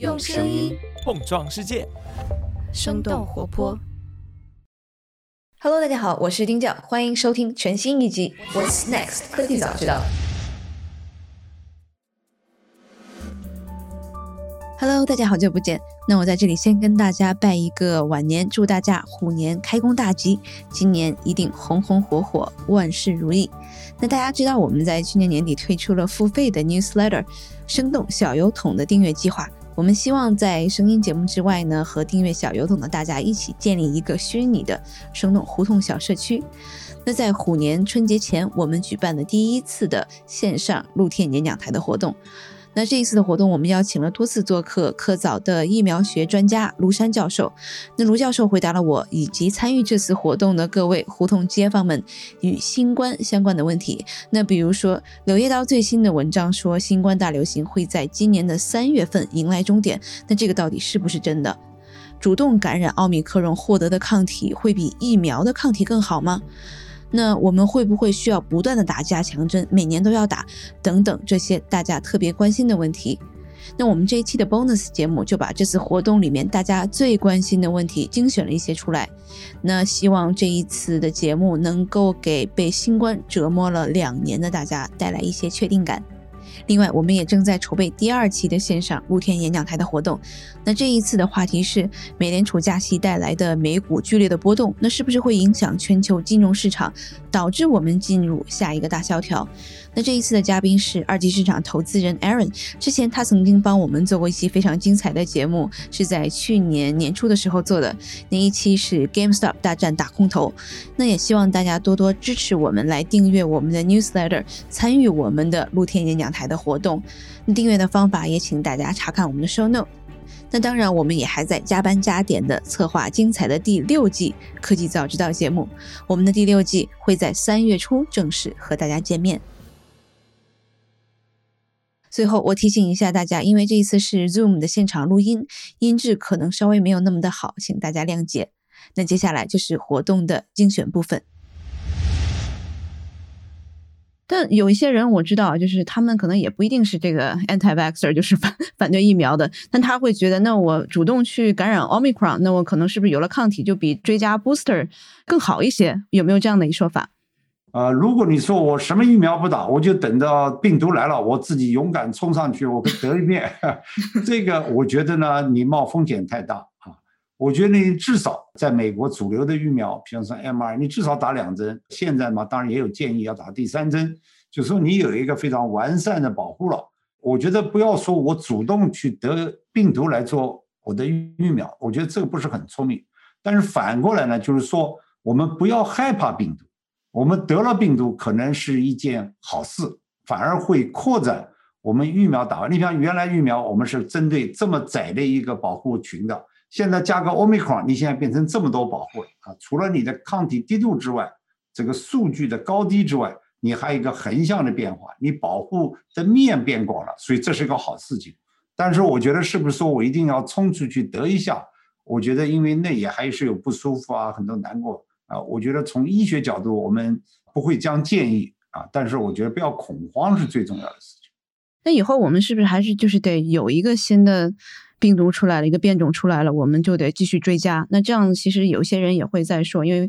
用声音碰撞世界，生动活泼。Hello，大家好，我是丁教，欢迎收听全新一集《What's Next 科技早知道》。Hello，大家好久不见。那我在这里先跟大家拜一个晚年，祝大家虎年开工大吉，今年一定红红火火，万事如意。那大家知道我们在去年年底推出了付费的 newsletter 生动小油桶的订阅计划。我们希望在声音节目之外呢，和订阅小油桶的大家一起建立一个虚拟的生动胡同小社区。那在虎年春节前，我们举办了第一次的线上露天演讲台的活动。那这一次的活动，我们邀请了多次做客科早的疫苗学专家卢山教授。那卢教授回答了我以及参与这次活动的各位胡同街坊们与新冠相关的问题。那比如说，《柳叶刀》最新的文章说，新冠大流行会在今年的三月份迎来终点。那这个到底是不是真的？主动感染奥密克戎获得的抗体会比疫苗的抗体更好吗？那我们会不会需要不断的打加强针，每年都要打等等这些大家特别关心的问题？那我们这一期的 bonus 节目就把这次活动里面大家最关心的问题精选了一些出来。那希望这一次的节目能够给被新冠折磨了两年的大家带来一些确定感。另外，我们也正在筹备第二期的线上露天演讲台的活动。那这一次的话题是美联储加息带来的美股剧烈的波动，那是不是会影响全球金融市场，导致我们进入下一个大萧条？那这一次的嘉宾是二级市场投资人 Aaron，之前他曾经帮我们做过一期非常精彩的节目，是在去年年初的时候做的，那一期是 GameStop 大战打空头。那也希望大家多多支持我们，来订阅我们的 newsletter，参与我们的露天演讲台的活动。那订阅的方法也请大家查看我们的 show note。那当然，我们也还在加班加点的策划精彩的第六季科技早知道节目。我们的第六季会在三月初正式和大家见面。最后，我提醒一下大家，因为这一次是 Zoom 的现场录音，音质可能稍微没有那么的好，请大家谅解。那接下来就是活动的精选部分。但有一些人我知道，就是他们可能也不一定是这个 anti-vaxer，就是反反对疫苗的，但他会觉得，那我主动去感染 omicron，那我可能是不是有了抗体就比追加 booster 更好一些？有没有这样的一说法？啊、如果你说我什么疫苗不打，我就等到病毒来了，我自己勇敢冲上去，我得一遍，这个我觉得呢，你冒风险太大。我觉得你至少在美国主流的疫苗，比方说 mR，你至少打两针。现在嘛，当然也有建议要打第三针，就说你有一个非常完善的保护了。我觉得不要说我主动去得病毒来做我的疫苗，我觉得这个不是很聪明。但是反过来呢，就是说我们不要害怕病毒。我们得了病毒可能是一件好事，反而会扩展我们疫苗打完。你像原来疫苗我们是针对这么窄的一个保护群的，现在加个 omicron，你现在变成这么多保护啊！除了你的抗体低度之外，这个数据的高低之外，你还有一个横向的变化，你保护的面变广了，所以这是一个好事情。但是我觉得是不是说我一定要冲出去得一下？我觉得因为那也还是有不舒服啊，很多难过。啊，我觉得从医学角度，我们不会将建议啊，但是我觉得不要恐慌是最重要的事情。那以后我们是不是还是就是得有一个新的病毒出来了，一个变种出来了，我们就得继续追加？那这样其实有些人也会在说，因为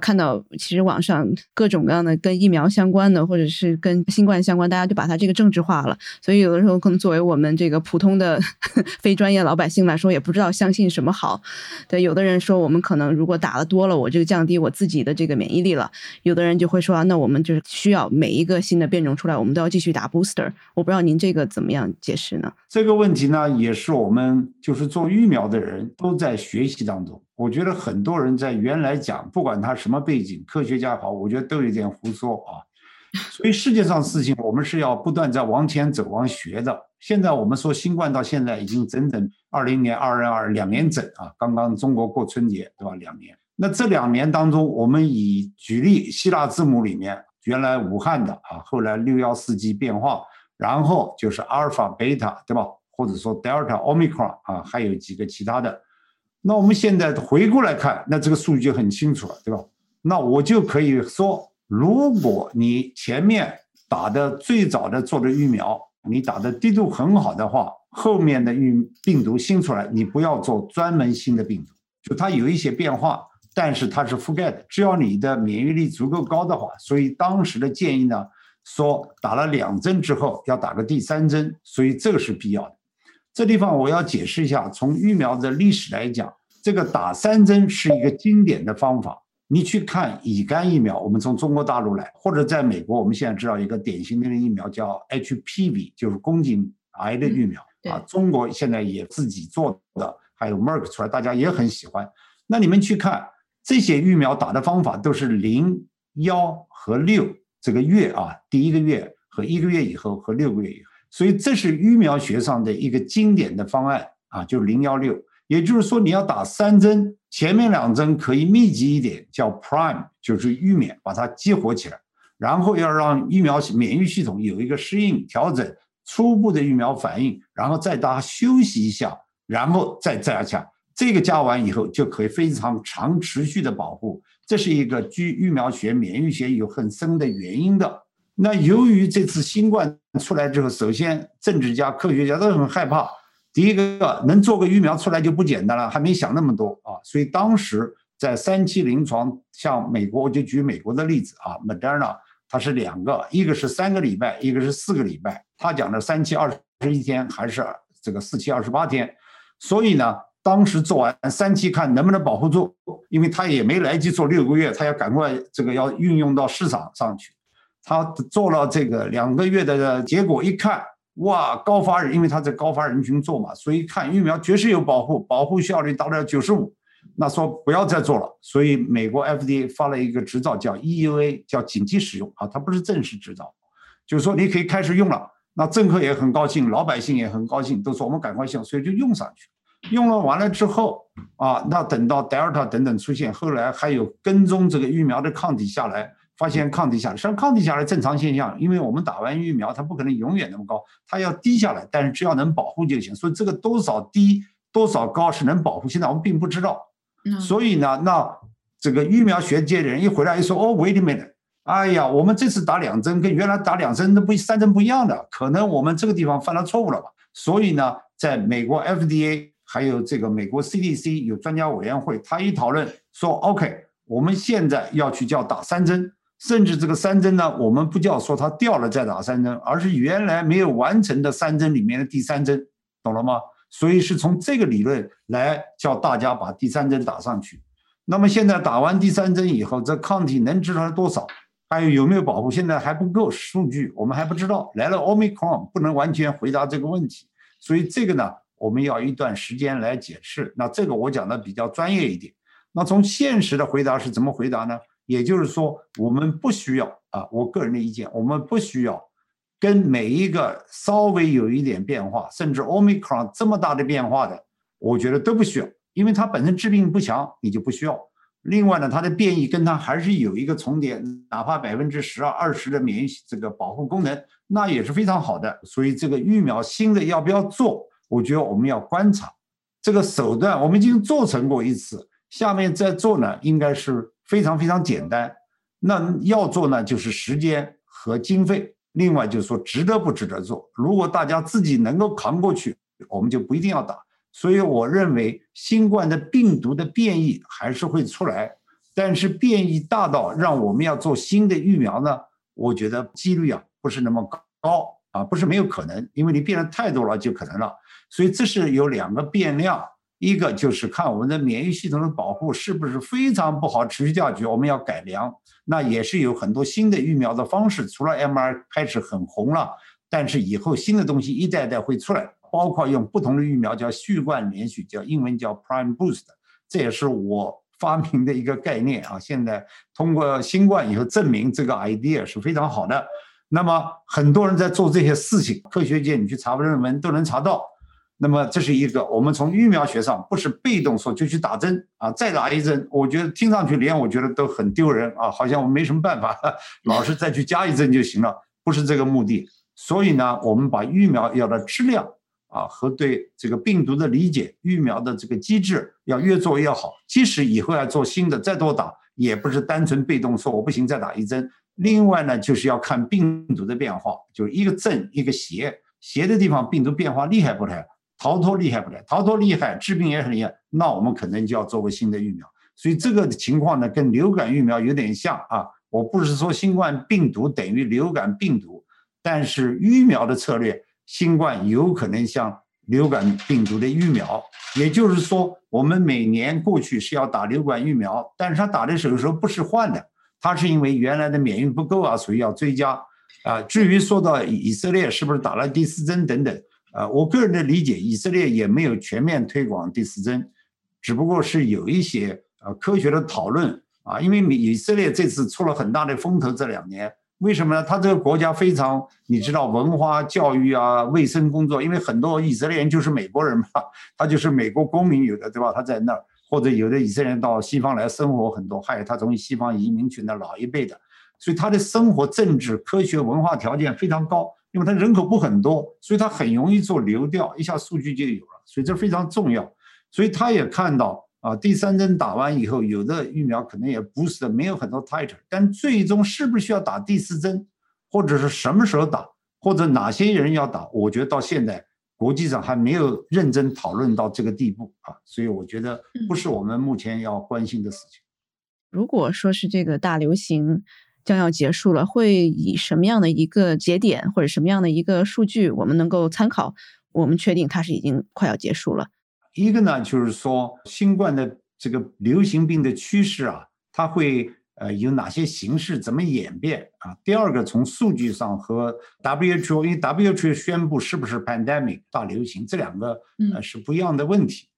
看到其实网上各种各样的跟疫苗相关的，或者是跟新冠相关，大家就把它这个政治化了。所以有的时候可能作为我们这个普通的 非专业老百姓来说，也不知道相信什么好。对，有的人说我们可能如果打的多了，我这个降低我自己的这个免疫力了。有的人就会说，那我们就是需要每一个新的变种出来，我们都要继续打 booster。我不知道您这个怎么样解释呢？这个问题呢，也是我们就是做疫苗的人都在学习当中。我觉得很多人在原来讲，不管他什么背景，科学家好，我觉得都有点胡说啊。所以世界上事情，我们是要不断在往前走、往学的。现在我们说新冠到现在已经整整二零年、二二二两年整啊，刚刚中国过春节对吧？两年。那这两年当中，我们以举例希腊字母里面，原来武汉的啊，后来六幺四 G 变化，然后就是阿尔法、贝塔对吧？或者说 Delta、Omicron 啊，还有几个其他的。那我们现在回过来看，那这个数据就很清楚了，对吧？那我就可以说，如果你前面打的最早的做的疫苗你打的滴度很好的话，后面的病病毒新出来，你不要做专门新的病毒，就它有一些变化，但是它是覆盖的。只要你的免疫力足够高的话，所以当时的建议呢，说打了两针之后要打个第三针，所以这个是必要的。这地方我要解释一下，从疫苗的历史来讲，这个打三针是一个经典的方法。你去看乙肝疫苗，我们从中国大陆来，或者在美国，我们现在知道一个典型的疫苗叫 HPV，就是宫颈癌的疫苗啊。中国现在也自己做的，还有 Merck 出来，大家也很喜欢。那你们去看这些疫苗打的方法都是零、幺和六这个月啊，第一个月和一个月以后和六个月以后，所以这是疫苗学上的一个经典的方案啊，就是零、幺、六。也就是说，你要打三针，前面两针可以密集一点，叫 prime，就是预免，把它激活起来，然后要让疫苗免疫系统有一个适应调整，初步的疫苗反应，然后再大家休息一下，然后再加强。这个加完以后，就可以非常长持续的保护。这是一个据疫苗学、免疫学有很深的原因的。那由于这次新冠出来之后，首先政治家、科学家都很害怕。第一个能做个疫苗出来就不简单了，还没想那么多啊，所以当时在三期临床，像美国，我就举美国的例子啊，Moderna 它是两个，一个是三个礼拜，一个是四个礼拜，他讲的三期二十一天还是这个四期二十八天，所以呢，当时做完三期看能不能保护住，因为他也没来及做六个月，他要赶快这个要运用到市场上去，他做了这个两个月的结果一看。哇，高发人，因为他在高发人群做嘛，所以看疫苗确实有保护，保护效率达到九十五，那说不要再做了。所以美国 FDA 发了一个执照叫 EUA，叫紧急使用啊，它不是正式执照，就是说你可以开始用了。那政客也很高兴，老百姓也很高兴，都说我们赶快用，所以就用上去。用了完了之后啊，那等到 Delta 等等出现，后来还有跟踪这个疫苗的抗体下来。发现抗体下来，实际上抗体下来正常现象，因为我们打完疫苗，它不可能永远那么高，它要低下来，但是只要能保护就行。所以这个多少低多少高是能保护，现在我们并不知道。所以呢，那这个疫苗学界的人一回来一说，哦，wait a minute，哎呀，我们这次打两针跟原来打两针那不三针不一样的，可能我们这个地方犯了错误了吧？所以呢，在美国 FDA 还有这个美国 CDC 有专家委员会，他一讨论说，OK，我们现在要去叫打三针。甚至这个三针呢，我们不叫说它掉了再打三针，而是原来没有完成的三针里面的第三针，懂了吗？所以是从这个理论来叫大家把第三针打上去。那么现在打完第三针以后，这抗体能治出来多少？还有有没有保护？现在还不够数据，我们还不知道。来了奥密克戎，不能完全回答这个问题。所以这个呢，我们要一段时间来解释。那这个我讲的比较专业一点。那从现实的回答是怎么回答呢？也就是说，我们不需要啊，我个人的意见，我们不需要跟每一个稍微有一点变化，甚至 Omicron 这么大的变化的，我觉得都不需要，因为它本身致病不强，你就不需要。另外呢，它的变异跟它还是有一个重叠，哪怕百分之十二、二十的免疫这个保护功能，那也是非常好的。所以这个疫苗新的要不要做，我觉得我们要观察这个手段，我们已经做成过一次，下面再做呢，应该是。非常非常简单，那要做呢，就是时间和经费。另外就是说，值得不值得做？如果大家自己能够扛过去，我们就不一定要打。所以我认为，新冠的病毒的变异还是会出来，但是变异大到让我们要做新的疫苗呢？我觉得几率啊不是那么高啊，不是没有可能，因为你变的太多了就可能了。所以这是有两个变量。一个就是看我们的免疫系统的保护是不是非常不好，持续下去，我们要改良。那也是有很多新的疫苗的方式，除了 mR 开始很红了，但是以后新的东西一代代会出来，包括用不同的疫苗叫序贯连续，叫英文叫 Prime Boost，这也是我发明的一个概念啊。现在通过新冠以后证明这个 idea 是非常好的。那么很多人在做这些事情，科学界你去查论文都能查到。那么这是一个，我们从疫苗学上不是被动说就去打针啊，再打一针，我觉得听上去连我觉得都很丢人啊，好像我没什么办法，老是再去加一针就行了，不是这个目的。所以呢，我们把疫苗要的质量啊和对这个病毒的理解，疫苗的这个机制要越做越好。即使以后要做新的，再多打也不是单纯被动说我不行再打一针。另外呢，就是要看病毒的变化，就是一个正一个邪。斜的地方病毒变化厉害不厉害？逃脱厉害不了？逃脱厉害，治病也很厉害，那我们可能就要做个新的疫苗。所以这个情况呢，跟流感疫苗有点像啊。我不是说新冠病毒等于流感病毒，但是疫苗的策略，新冠有可能像流感病毒的疫苗。也就是说，我们每年过去是要打流感疫苗，但是他打的时候不是换的，他是因为原来的免疫不够啊，所以要追加。啊，至于说到以色列是不是打了第四针等等，啊，我个人的理解，以色列也没有全面推广第四针，只不过是有一些呃科学的讨论啊，因为以色列这次出了很大的风头，这两年为什么呢？他这个国家非常，你知道文化教育啊，卫生工作，因为很多以色列人就是美国人嘛，他就是美国公民有的对吧？他在那儿，或者有的以色列人到西方来生活很多，还有他从西方移民群的老一辈的。所以他的生活、政治、科学、文化条件非常高，因为它人口不很多，所以它很容易做流调，一下数据就有了，所以这非常重要。所以他也看到啊，第三针打完以后，有的疫苗可能也不是的，没有很多 titer，但最终是不是需要打第四针，或者是什么时候打，或者哪些人要打，我觉得到现在国际上还没有认真讨论到这个地步啊，所以我觉得不是我们目前要关心的事情。如果说是这个大流行。将要结束了，会以什么样的一个节点或者什么样的一个数据，我们能够参考？我们确定它是已经快要结束了。一个呢，就是说新冠的这个流行病的趋势啊，它会呃有哪些形式，怎么演变啊？第二个，从数据上和 WHO，因为 WHO 宣布是不是 pandemic 大流行，这两个呃是不一样的问题。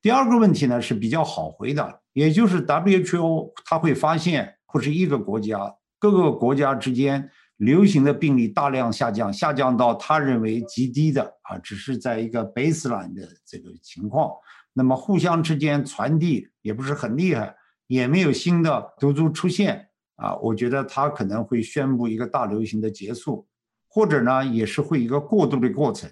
第二个问题呢是比较好回答，也就是 WHO 它会发现，或是一个国家。各个国家之间流行的病例大量下降，下降到他认为极低的啊，只是在一个 baseline 的这个情况。那么互相之间传递也不是很厉害，也没有新的毒株出现啊。我觉得他可能会宣布一个大流行的结束，或者呢也是会一个过渡的过程，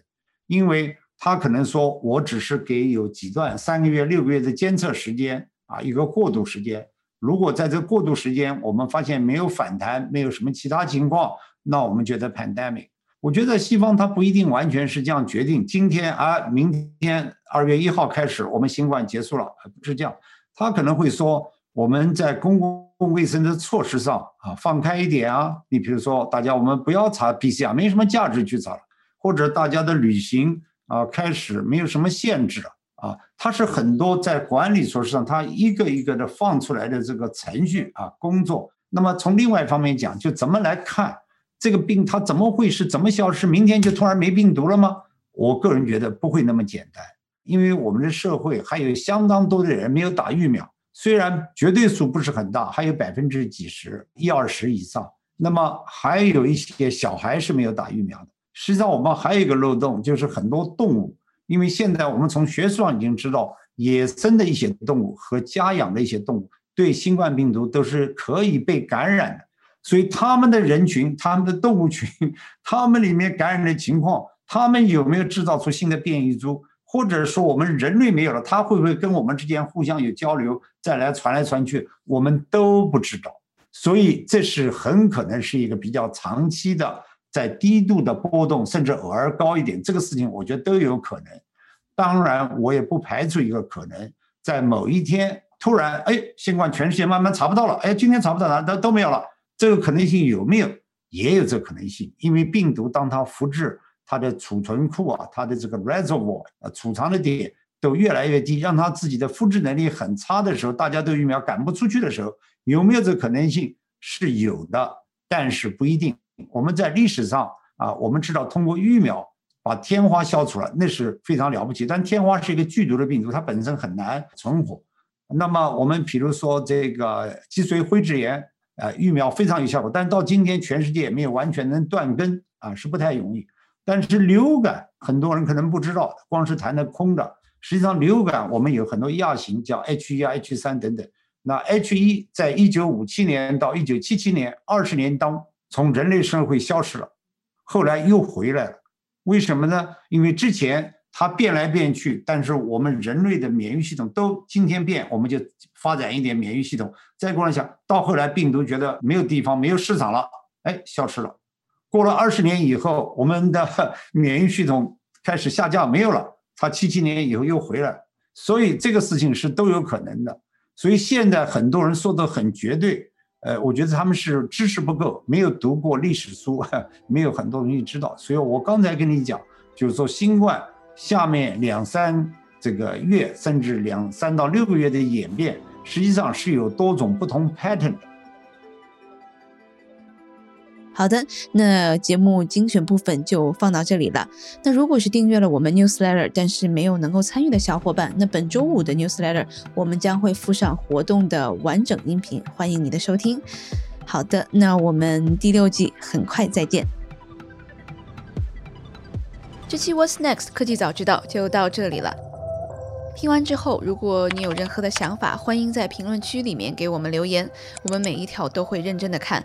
因为他可能说我只是给有几段三个月、六个月的监测时间啊，一个过渡时间。如果在这过渡时间，我们发现没有反弹，没有什么其他情况，那我们觉得 pandemic。我觉得西方它不一定完全是这样决定。今天啊，明天二月一号开始，我们新冠结束了，不是这样。他可能会说，我们在公共卫生的措施上啊，放开一点啊。你比如说，大家我们不要查 PCR，没什么价值去查了，或者大家的旅行啊，开始没有什么限制了。啊，它是很多在管理措施上，它一个一个的放出来的这个程序啊工作。那么从另外一方面讲，就怎么来看这个病，它怎么会是怎么消失？明天就突然没病毒了吗？我个人觉得不会那么简单，因为我们的社会还有相当多的人没有打疫苗，虽然绝对数不是很大，还有百分之几十、一二十以上。那么还有一些小孩是没有打疫苗的。实际上，我们还有一个漏洞，就是很多动物。因为现在我们从学术上已经知道，野生的一些动物和家养的一些动物对新冠病毒都是可以被感染的，所以他们的人群、他们的动物群、他们里面感染的情况，他们有没有制造出新的变异株，或者说我们人类没有了，他会不会跟我们之间互相有交流，再来传来传去，我们都不知道。所以这是很可能是一个比较长期的。在低度的波动，甚至偶尔高一点，这个事情我觉得都有可能。当然，我也不排除一个可能，在某一天突然，哎，新冠全世界慢慢查不到了，哎，今天查不到了，都都没有了，这个可能性有没有？也有这可能性，因为病毒当它复制，它的储存库啊，它的这个 reservoir 啊，储藏的点都越来越低，让它自己的复制能力很差的时候，大家都疫苗赶不出去的时候，有没有这个可能性？是有的，但是不一定。我们在历史上啊，我们知道通过疫苗把天花消除了，那是非常了不起。但天花是一个剧毒的病毒，它本身很难存活。那么我们比如说这个脊髓灰质炎，啊，疫苗非常有效果，但到今天全世界也没有完全能断根啊，是不太容易。但是流感很多人可能不知道，光是谈的空的。实际上流感我们有很多亚型，叫 H 一、H 三等等。那 H 一在一九五七年到一九七七年二十年当。从人类社会消失了，后来又回来了，为什么呢？因为之前它变来变去，但是我们人类的免疫系统都今天变，我们就发展一点免疫系统。再过来想到后来病毒觉得没有地方、没有市场了，哎，消失了。过了二十年以后，我们的 免疫系统开始下降，没有了。它七七年以后又回来，所以这个事情是都有可能的。所以现在很多人说的很绝对，呃，我觉得他们是知识不够，没有读过历史书，没有很多东西知道。所以我刚才跟你讲，就是说新冠下面两三这个月，甚至两三到六个月的演变，实际上是有多种不同 pattern 的。好的，那节目精选部分就放到这里了。那如果是订阅了我们 newsletter，但是没有能够参与的小伙伴，那本周五的 newsletter 我们将会附上活动的完整音频，欢迎你的收听。好的，那我们第六季很快再见。这期 What's Next 科技早知道就到这里了。听完之后，如果你有任何的想法，欢迎在评论区里面给我们留言，我们每一条都会认真的看。